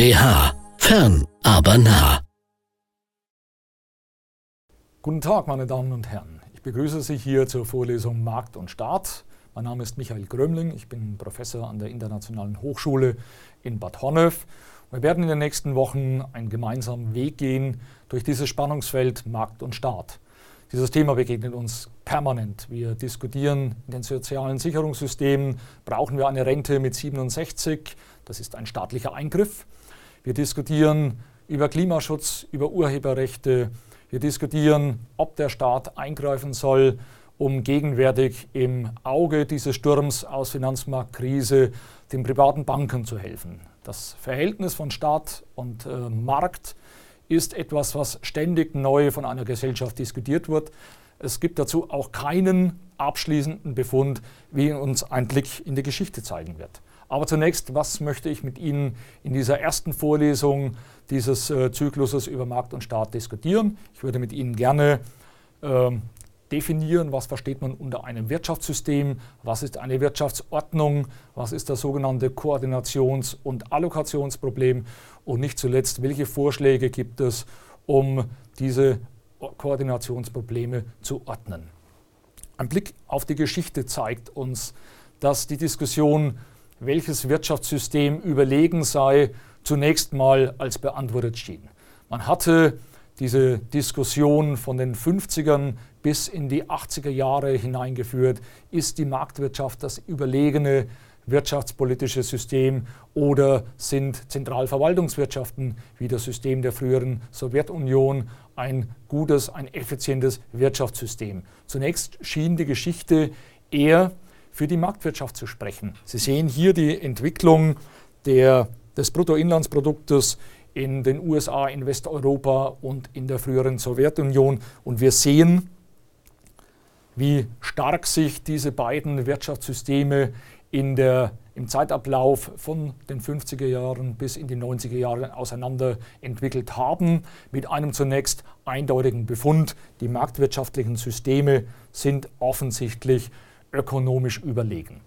BH. Fern, aber nah. Guten Tag, meine Damen und Herren. Ich begrüße Sie hier zur Vorlesung Markt und Staat. Mein Name ist Michael Grömling. Ich bin Professor an der Internationalen Hochschule in Bad Honnef. Wir werden in den nächsten Wochen einen gemeinsamen Weg gehen durch dieses Spannungsfeld Markt und Staat. Dieses Thema begegnet uns permanent. Wir diskutieren in den sozialen Sicherungssystemen, brauchen wir eine Rente mit 67? Das ist ein staatlicher Eingriff. Wir diskutieren über Klimaschutz, über Urheberrechte. Wir diskutieren, ob der Staat eingreifen soll, um gegenwärtig im Auge dieses Sturms aus Finanzmarktkrise den privaten Banken zu helfen. Das Verhältnis von Staat und äh, Markt ist etwas, was ständig neu von einer Gesellschaft diskutiert wird. Es gibt dazu auch keinen abschließenden Befund, wie uns ein Blick in die Geschichte zeigen wird. Aber zunächst, was möchte ich mit Ihnen in dieser ersten Vorlesung dieses äh, Zykluses über Markt und Staat diskutieren? Ich würde mit Ihnen gerne äh, definieren, was versteht man unter einem Wirtschaftssystem, was ist eine Wirtschaftsordnung, was ist das sogenannte Koordinations- und Allokationsproblem und nicht zuletzt, welche Vorschläge gibt es, um diese Koordinationsprobleme zu ordnen. Ein Blick auf die Geschichte zeigt uns, dass die Diskussion, welches Wirtschaftssystem überlegen sei, zunächst mal als beantwortet schien. Man hatte diese Diskussion von den 50ern bis in die 80er Jahre hineingeführt. Ist die Marktwirtschaft das überlegene wirtschaftspolitische System oder sind Zentralverwaltungswirtschaften wie das System der früheren Sowjetunion ein gutes, ein effizientes Wirtschaftssystem? Zunächst schien die Geschichte eher für die Marktwirtschaft zu sprechen. Sie sehen hier die Entwicklung der, des Bruttoinlandsproduktes in den USA, in Westeuropa und in der früheren Sowjetunion. Und wir sehen, wie stark sich diese beiden Wirtschaftssysteme in der, im Zeitablauf von den 50er Jahren bis in die 90er Jahre auseinander entwickelt haben, mit einem zunächst eindeutigen Befund, die marktwirtschaftlichen Systeme sind offensichtlich ökonomisch überlegen.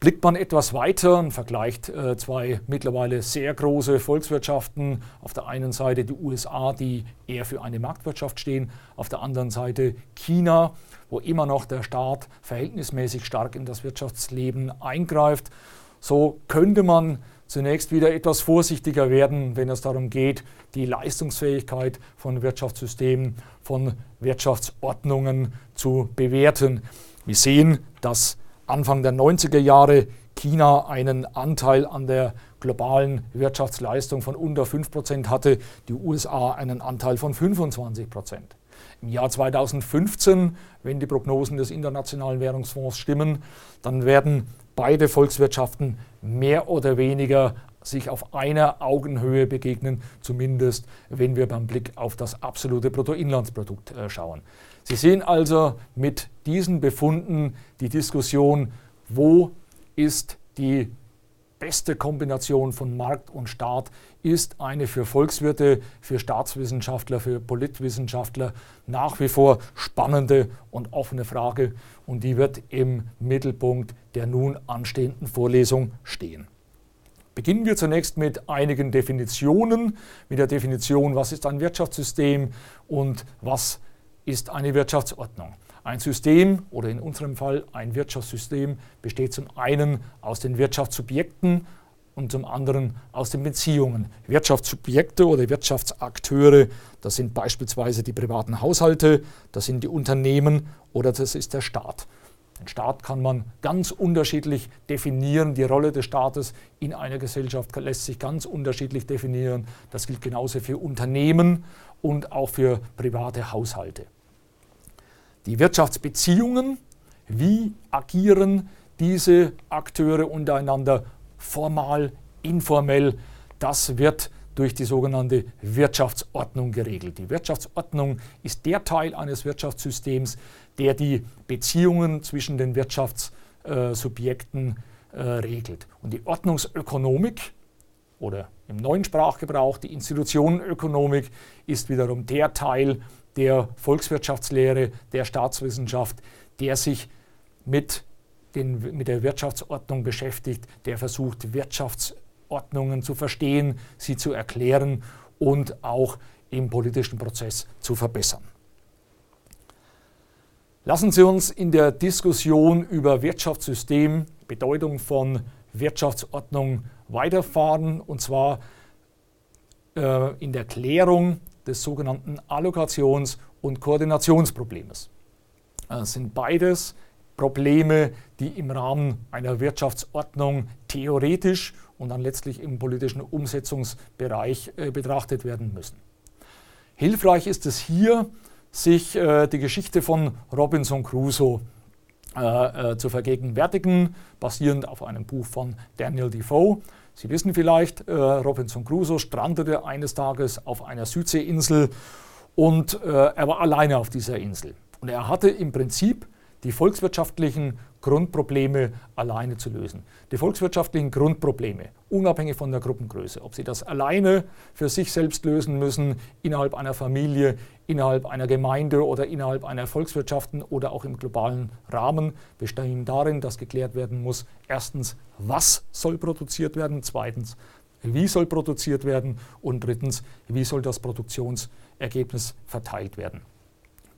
Blickt man etwas weiter und vergleicht äh, zwei mittlerweile sehr große Volkswirtschaften, auf der einen Seite die USA, die eher für eine Marktwirtschaft stehen, auf der anderen Seite China, wo immer noch der Staat verhältnismäßig stark in das Wirtschaftsleben eingreift, so könnte man zunächst wieder etwas vorsichtiger werden, wenn es darum geht, die Leistungsfähigkeit von Wirtschaftssystemen, von Wirtschaftsordnungen zu bewerten. Wir sehen, dass Anfang der 90er Jahre China einen Anteil an der globalen Wirtschaftsleistung von unter 5 Prozent hatte, die USA einen Anteil von 25 Prozent. Im Jahr 2015, wenn die Prognosen des Internationalen Währungsfonds stimmen, dann werden beide Volkswirtschaften mehr oder weniger sich auf einer Augenhöhe begegnen, zumindest wenn wir beim Blick auf das absolute Bruttoinlandsprodukt äh, schauen. Sie sehen also mit diesen Befunden die Diskussion, wo ist die beste Kombination von Markt und Staat, ist eine für Volkswirte, für Staatswissenschaftler, für Politwissenschaftler nach wie vor spannende und offene Frage und die wird im Mittelpunkt der nun anstehenden Vorlesung stehen. Beginnen wir zunächst mit einigen Definitionen, mit der Definition, was ist ein Wirtschaftssystem und was ist eine Wirtschaftsordnung. Ein System oder in unserem Fall ein Wirtschaftssystem besteht zum einen aus den Wirtschaftssubjekten und zum anderen aus den Beziehungen. Wirtschaftssubjekte oder Wirtschaftsakteure, das sind beispielsweise die privaten Haushalte, das sind die Unternehmen oder das ist der Staat. Den Staat kann man ganz unterschiedlich definieren. Die Rolle des Staates in einer Gesellschaft lässt sich ganz unterschiedlich definieren. Das gilt genauso für Unternehmen und auch für private Haushalte. Die Wirtschaftsbeziehungen, wie agieren diese Akteure untereinander formal, informell, das wird durch die sogenannte Wirtschaftsordnung geregelt. Die Wirtschaftsordnung ist der Teil eines Wirtschaftssystems, der die Beziehungen zwischen den Wirtschaftssubjekten äh, regelt. Und die Ordnungsökonomik oder im neuen Sprachgebrauch die Institutionenökonomik ist wiederum der Teil der Volkswirtschaftslehre, der Staatswissenschaft, der sich mit, den, mit der Wirtschaftsordnung beschäftigt, der versucht, Wirtschafts Wirtschaftsordnungen zu verstehen, sie zu erklären und auch im politischen Prozess zu verbessern. Lassen Sie uns in der Diskussion über Wirtschaftssystem, Bedeutung von Wirtschaftsordnung weiterfahren und zwar äh, in der Klärung des sogenannten Allokations- und Koordinationsproblemes. Das sind beides Probleme, die im Rahmen einer Wirtschaftsordnung theoretisch und dann letztlich im politischen Umsetzungsbereich äh, betrachtet werden müssen. Hilfreich ist es hier, sich äh, die Geschichte von Robinson Crusoe äh, äh, zu vergegenwärtigen, basierend auf einem Buch von Daniel Defoe. Sie wissen vielleicht, äh, Robinson Crusoe strandete eines Tages auf einer Südseeinsel und äh, er war alleine auf dieser Insel. Und er hatte im Prinzip die volkswirtschaftlichen Grundprobleme alleine zu lösen. Die volkswirtschaftlichen Grundprobleme, unabhängig von der Gruppengröße, ob sie das alleine für sich selbst lösen müssen, innerhalb einer Familie, innerhalb einer Gemeinde oder innerhalb einer Volkswirtschaften oder auch im globalen Rahmen, bestehen darin, dass geklärt werden muss, erstens, was soll produziert werden, zweitens, wie soll produziert werden und drittens, wie soll das Produktionsergebnis verteilt werden.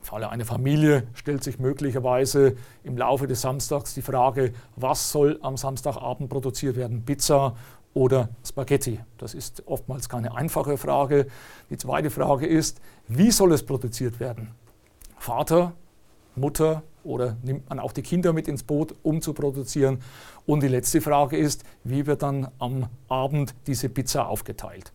Falle einer Familie stellt sich möglicherweise im Laufe des Samstags die Frage, was soll am Samstagabend produziert werden, Pizza oder Spaghetti? Das ist oftmals keine einfache Frage. Die zweite Frage ist, wie soll es produziert werden? Vater, Mutter oder nimmt man auch die Kinder mit ins Boot, um zu produzieren? Und die letzte Frage ist, wie wird dann am Abend diese Pizza aufgeteilt?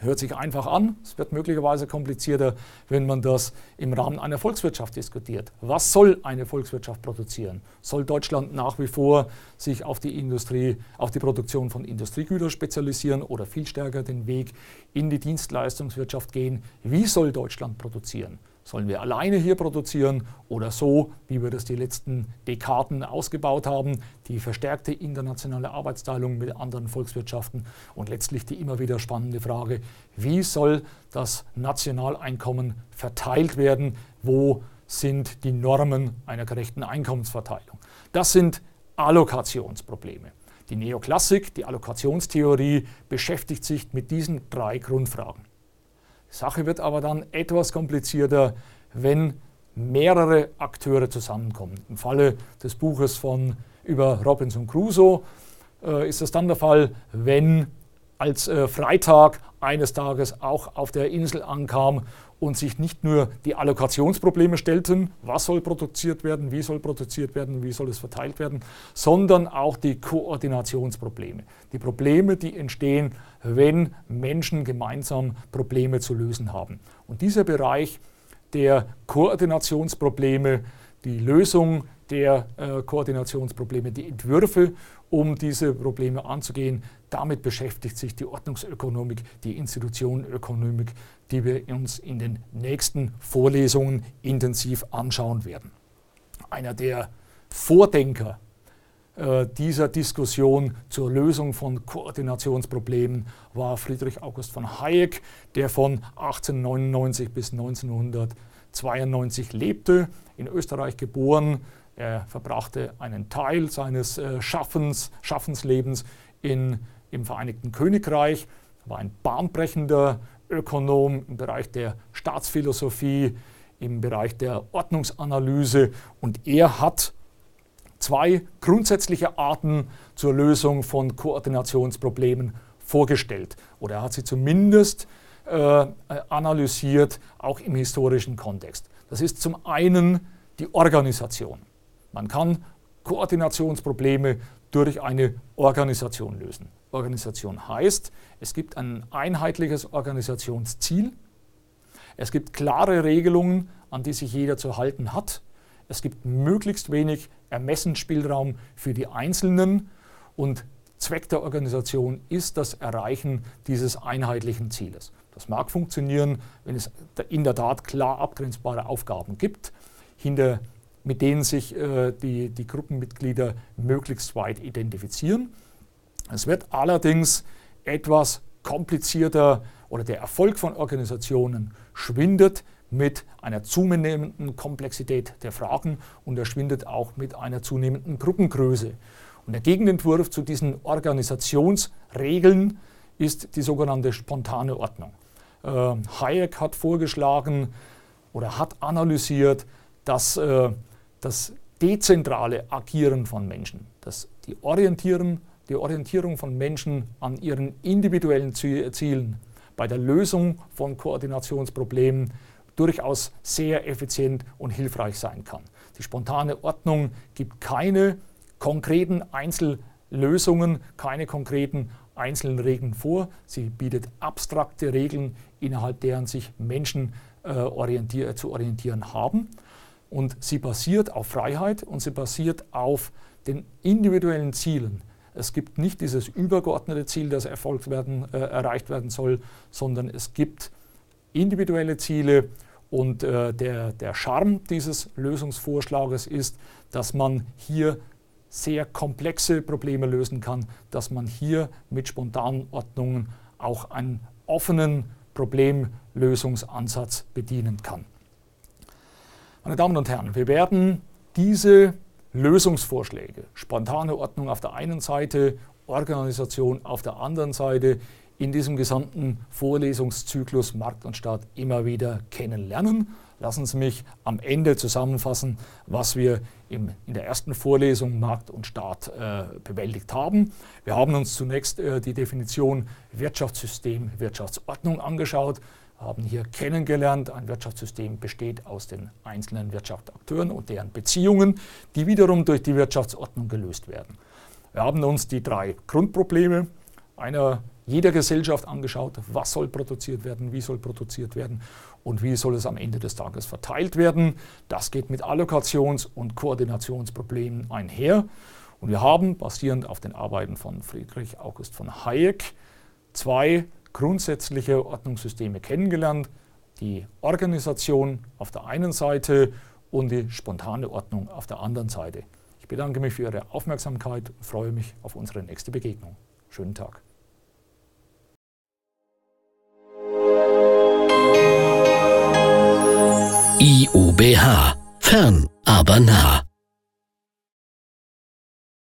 Hört sich einfach an, es wird möglicherweise komplizierter, wenn man das im Rahmen einer Volkswirtschaft diskutiert. Was soll eine Volkswirtschaft produzieren? Soll Deutschland nach wie vor sich auf die Industrie, auf die Produktion von Industriegütern spezialisieren oder viel stärker den Weg in die Dienstleistungswirtschaft gehen? Wie soll Deutschland produzieren? Sollen wir alleine hier produzieren oder so, wie wir das die letzten Dekaden ausgebaut haben, die verstärkte internationale Arbeitsteilung mit anderen Volkswirtschaften und letztlich die immer wieder spannende Frage, wie soll das Nationaleinkommen verteilt werden, wo sind die Normen einer gerechten Einkommensverteilung. Das sind Allokationsprobleme. Die Neoklassik, die Allokationstheorie beschäftigt sich mit diesen drei Grundfragen. Sache wird aber dann etwas komplizierter, wenn mehrere Akteure zusammenkommen. Im Falle des Buches von über Robinson Crusoe äh, ist es dann der Fall, wenn als äh, Freitag eines Tages auch auf der Insel ankam und sich nicht nur die Allokationsprobleme stellten, was soll produziert werden, wie soll produziert werden, wie soll es verteilt werden, sondern auch die Koordinationsprobleme. Die Probleme, die entstehen, wenn Menschen gemeinsam Probleme zu lösen haben. Und dieser Bereich der Koordinationsprobleme, die Lösung der äh, Koordinationsprobleme, die Entwürfe, um diese Probleme anzugehen. Damit beschäftigt sich die Ordnungsökonomik, die Institutionenökonomik, die wir uns in den nächsten Vorlesungen intensiv anschauen werden. Einer der Vordenker äh, dieser Diskussion zur Lösung von Koordinationsproblemen war Friedrich August von Hayek, der von 1899 bis 1992 lebte, in Österreich geboren, er verbrachte einen Teil seines äh, Schaffens, Schaffenslebens in, im Vereinigten Königreich, war ein bahnbrechender Ökonom im Bereich der Staatsphilosophie, im Bereich der Ordnungsanalyse und er hat zwei grundsätzliche Arten zur Lösung von Koordinationsproblemen vorgestellt oder er hat sie zumindest äh, analysiert, auch im historischen Kontext. Das ist zum einen die Organisation. Man kann Koordinationsprobleme durch eine Organisation lösen. Organisation heißt, es gibt ein einheitliches Organisationsziel, es gibt klare Regelungen, an die sich jeder zu halten hat, es gibt möglichst wenig Ermessensspielraum für die Einzelnen und Zweck der Organisation ist das Erreichen dieses einheitlichen Zieles. Das mag funktionieren, wenn es in der Tat klar abgrenzbare Aufgaben gibt. Hinter mit denen sich äh, die, die Gruppenmitglieder möglichst weit identifizieren. Es wird allerdings etwas komplizierter oder der Erfolg von Organisationen schwindet mit einer zunehmenden Komplexität der Fragen und er schwindet auch mit einer zunehmenden Gruppengröße. Und der Gegenentwurf zu diesen Organisationsregeln ist die sogenannte spontane Ordnung. Äh, Hayek hat vorgeschlagen oder hat analysiert, dass äh, das dezentrale Agieren von Menschen, dass die, Orientieren, die Orientierung von Menschen an ihren individuellen Zielen bei der Lösung von Koordinationsproblemen durchaus sehr effizient und hilfreich sein kann. Die spontane Ordnung gibt keine konkreten Einzellösungen, keine konkreten einzelnen Regeln vor. Sie bietet abstrakte Regeln, innerhalb deren sich Menschen äh, orientier zu orientieren haben. Und sie basiert auf Freiheit und sie basiert auf den individuellen Zielen. Es gibt nicht dieses übergeordnete Ziel, das erfolgt werden, äh, erreicht werden soll, sondern es gibt individuelle Ziele. Und äh, der, der Charme dieses Lösungsvorschlages ist, dass man hier sehr komplexe Probleme lösen kann, dass man hier mit spontanen Ordnungen auch einen offenen Problemlösungsansatz bedienen kann. Meine Damen und Herren, wir werden diese Lösungsvorschläge, spontane Ordnung auf der einen Seite, Organisation auf der anderen Seite, in diesem gesamten Vorlesungszyklus Markt und Staat immer wieder kennenlernen. Lassen Sie mich am Ende zusammenfassen, was wir im, in der ersten Vorlesung Markt und Staat äh, bewältigt haben. Wir haben uns zunächst äh, die Definition Wirtschaftssystem, Wirtschaftsordnung angeschaut, haben hier kennengelernt, ein Wirtschaftssystem besteht aus den einzelnen Wirtschaftsakteuren und deren Beziehungen, die wiederum durch die Wirtschaftsordnung gelöst werden. Wir haben uns die drei Grundprobleme einer jeder Gesellschaft angeschaut, was soll produziert werden, wie soll produziert werden und wie soll es am Ende des Tages verteilt werden. Das geht mit Allokations- und Koordinationsproblemen einher. Und wir haben, basierend auf den Arbeiten von Friedrich August von Hayek, zwei grundsätzliche Ordnungssysteme kennengelernt. Die Organisation auf der einen Seite und die spontane Ordnung auf der anderen Seite. Ich bedanke mich für Ihre Aufmerksamkeit und freue mich auf unsere nächste Begegnung. Schönen Tag. IUBH. Fern, aber nah.